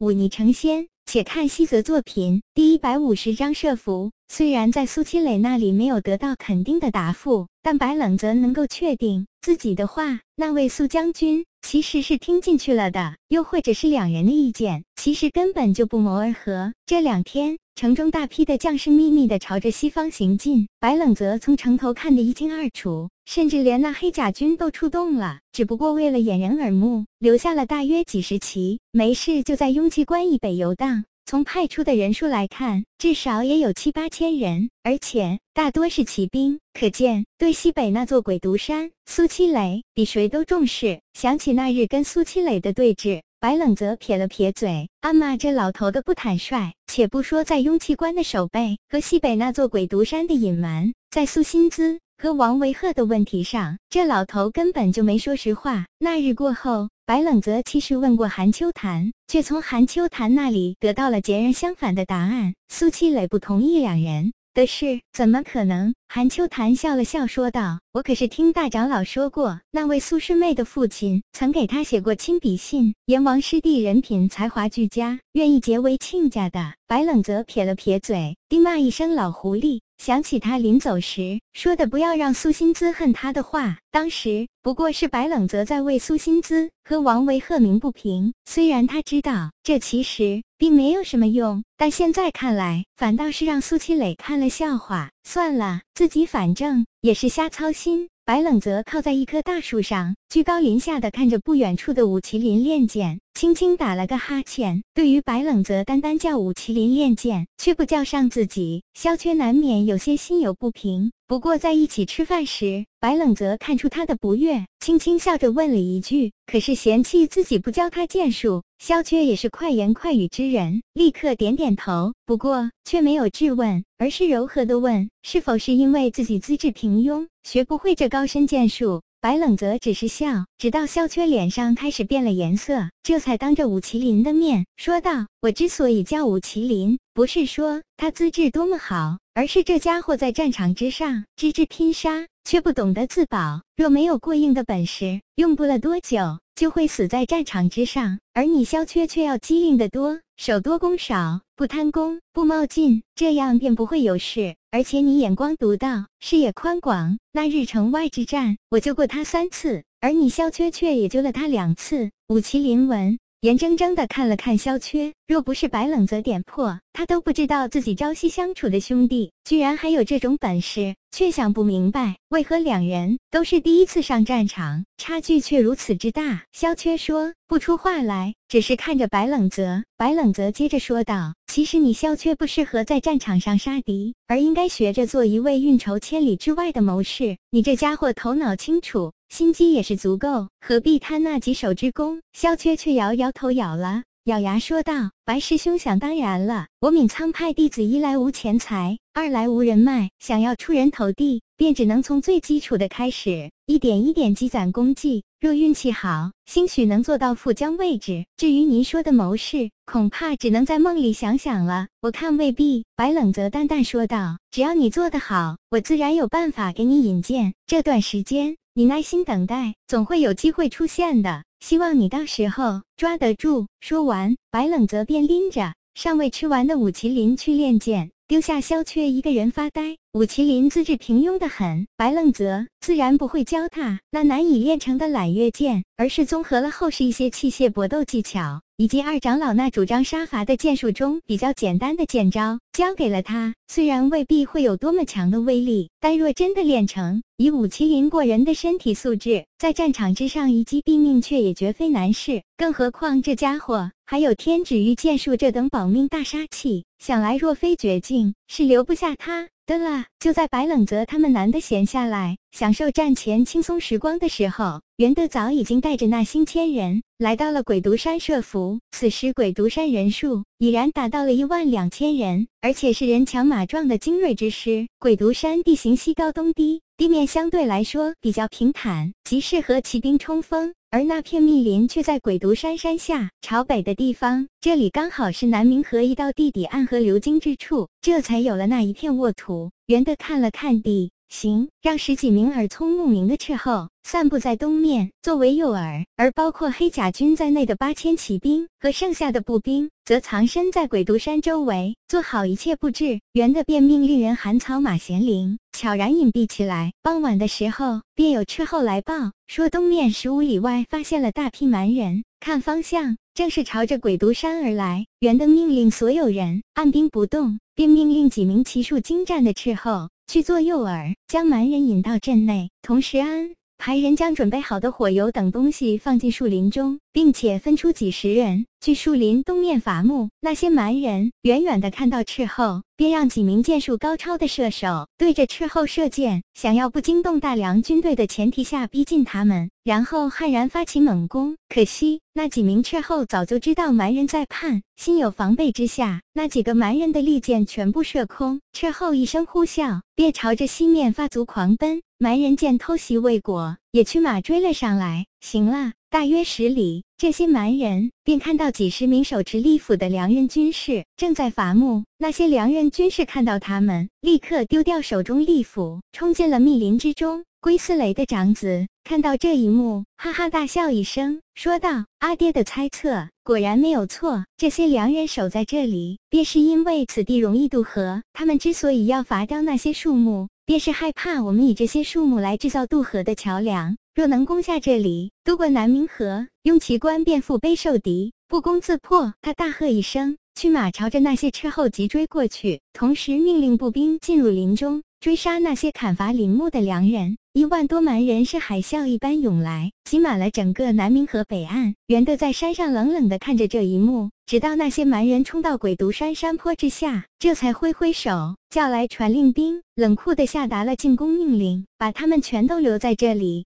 忤逆成仙。且看西泽作品第一百五十章设伏。虽然在苏七磊那里没有得到肯定的答复，但白冷则能够确定自己的话，那位苏将军其实是听进去了的。又或者是两人的意见其实根本就不谋而合。这两天。城中大批的将士秘密地朝着西方行进，白冷泽从城头看得一清二楚，甚至连那黑甲军都出动了，只不过为了掩人耳目，留下了大约几十骑，没事就在雍气关以北游荡。从派出的人数来看，至少也有七八千人，而且大多是骑兵，可见对西北那座鬼毒山，苏七磊比谁都重视。想起那日跟苏七磊的对峙。白冷泽撇了撇嘴，暗骂这老头的不坦率。且不说在雍气关的守备和西北那座鬼毒山的隐瞒，在苏新姿和王维鹤的问题上，这老头根本就没说实话。那日过后，白冷泽其实问过韩秋潭，却从韩秋潭那里得到了截然相反的答案。苏七磊不同意两人。的事怎么可能？韩秋潭笑了笑说道：“我可是听大长老说过，那位苏师妹的父亲曾给她写过亲笔信，阎王师弟人品才华俱佳，愿意结为亲家的。”白冷泽撇了撇嘴，低骂一声“老狐狸”。想起他临走时说的“不要让苏心姿恨他的话”，当时不过是白冷泽在为苏心姿和王维鹤鸣不平。虽然他知道这其实并没有什么用，但现在看来，反倒是让苏七磊看了笑话。算了，自己反正也是瞎操心。白冷泽靠在一棵大树上，居高临下的看着不远处的武麒麟练剑，轻轻打了个哈欠。对于白冷泽单单叫武麒麟练剑，却不叫上自己，萧缺难免有些心有不平。不过在一起吃饭时，白冷泽看出他的不悦，轻轻笑着问了一句：“可是嫌弃自己不教他剑术？”萧缺也是快言快语之人，立刻点点头，不过却没有质问，而是柔和的问：“是否是因为自己资质平庸，学不会这高深剑术？”白冷泽只是笑，直到萧缺脸上开始变了颜色，这才当着武麒麟的面说道：“我之所以叫武麒麟，不是说他资质多么好，而是这家伙在战场之上只知拼杀，却不懂得自保。若没有过硬的本事，用不了多久就会死在战场之上。而你萧缺却要机灵得多，手多攻少，不贪功，不冒进，这样便不会有事。”而且你眼光独到，视野宽广。那日城外之战，我救过他三次，而你萧缺却也救了他两次。武麒麟闻，眼睁睁的看了看萧缺，若不是白冷泽点破，他都不知道自己朝夕相处的兄弟居然还有这种本事。却想不明白，为何两人都是第一次上战场，差距却如此之大。萧缺说不出话来，只是看着白冷泽。白冷泽接着说道：“其实你萧缺不适合在战场上杀敌，而应该学着做一位运筹千里之外的谋士。你这家伙头脑清楚，心机也是足够，何必贪那几手之功？”萧缺却摇摇头，咬了。咬牙说道：“白师兄想当然了，我闵仓派弟子一来无钱财，二来无人脉，想要出人头地，便只能从最基础的开始，一点一点积攒功绩。若运气好，兴许能做到副将位置。至于您说的谋士，恐怕只能在梦里想想了。我看未必。”白冷泽淡淡说道：“只要你做得好，我自然有办法给你引荐。这段时间，你耐心等待，总会有机会出现的。”希望你到时候抓得住。说完，白冷泽便拎着尚未吃完的武麒麟去练剑，丢下萧缺一个人发呆。武麒麟资质平庸的很，白愣泽自然不会教他那难以练成的揽月剑，而是综合了后世一些器械搏斗技巧。以及二长老那主张杀伐的剑术中比较简单的剑招，交给了他。虽然未必会有多么强的威力，但若真的练成，以武麒麟过人的身体素质，在战场之上一击毙命，却也绝非难事。更何况这家伙还有天指玉剑术这等保命大杀器，想来若非绝境，是留不下他。得啦，就在白冷泽他们难得闲下来，享受战前轻松时光的时候，袁德早已经带着那星千人来到了鬼毒山设伏。此时鬼毒山人数已然达到了一万两千人，而且是人强马壮的精锐之师。鬼毒山地形西高东低，地面相对来说比较平坦，极适合骑兵冲锋。而那片密林却在鬼毒山山下朝北的地方，这里刚好是南明河一道地底暗河流经之处，这才有了那一片沃土。圆的看了看地。行，让十几名耳聪目明的斥候散布在东面，作为诱饵；而包括黑甲军在内的八千骑兵和剩下的步兵，则藏身在鬼毒山周围，做好一切布置。袁德便命令人喊草马贤灵，悄然隐蔽起来。傍晚的时候，便有斥候来报，说东面十五里外发现了大批蛮人，看方向。正是朝着鬼毒山而来。圆的命令所有人按兵不动，并命令几名骑术精湛的斥候去做诱饵，将蛮人引到阵内。同时安排人将准备好的火油等东西放进树林中，并且分出几十人去树林东面伐木。那些蛮人远远的看到斥候。便让几名剑术高超的射手对着斥候射箭，想要不惊动大梁军队的前提下逼近他们，然后悍然发起猛攻。可惜那几名斥候早就知道蛮人在畔，心有防备之下，那几个蛮人的利箭全部射空。斥候一声呼啸，便朝着西面发足狂奔。蛮人见偷袭未果，也驱马追了上来。行了。大约十里，这些蛮人便看到几十名手持利斧的良人军士正在伐木。那些良人军士看到他们，立刻丢掉手中利斧，冲进了密林之中。龟斯雷的长子看到这一幕，哈哈大笑一声，说道：“阿爹的猜测果然没有错，这些良人守在这里，便是因为此地容易渡河。他们之所以要伐掉那些树木，便是害怕我们以这些树木来制造渡河的桥梁。”若能攻下这里，渡过南明河，雍奇观便腹背受敌，不攻自破。他大喝一声，驱马朝着那些车后急追过去，同时命令步兵进入林中，追杀那些砍伐林木的良人。一万多蛮人是海啸一般涌来，挤满了整个南明河北岸。袁德在山上冷冷地看着这一幕，直到那些蛮人冲到鬼毒山山坡之下，这才挥挥手叫来传令兵，冷酷地下达了进攻命令，把他们全都留在这里。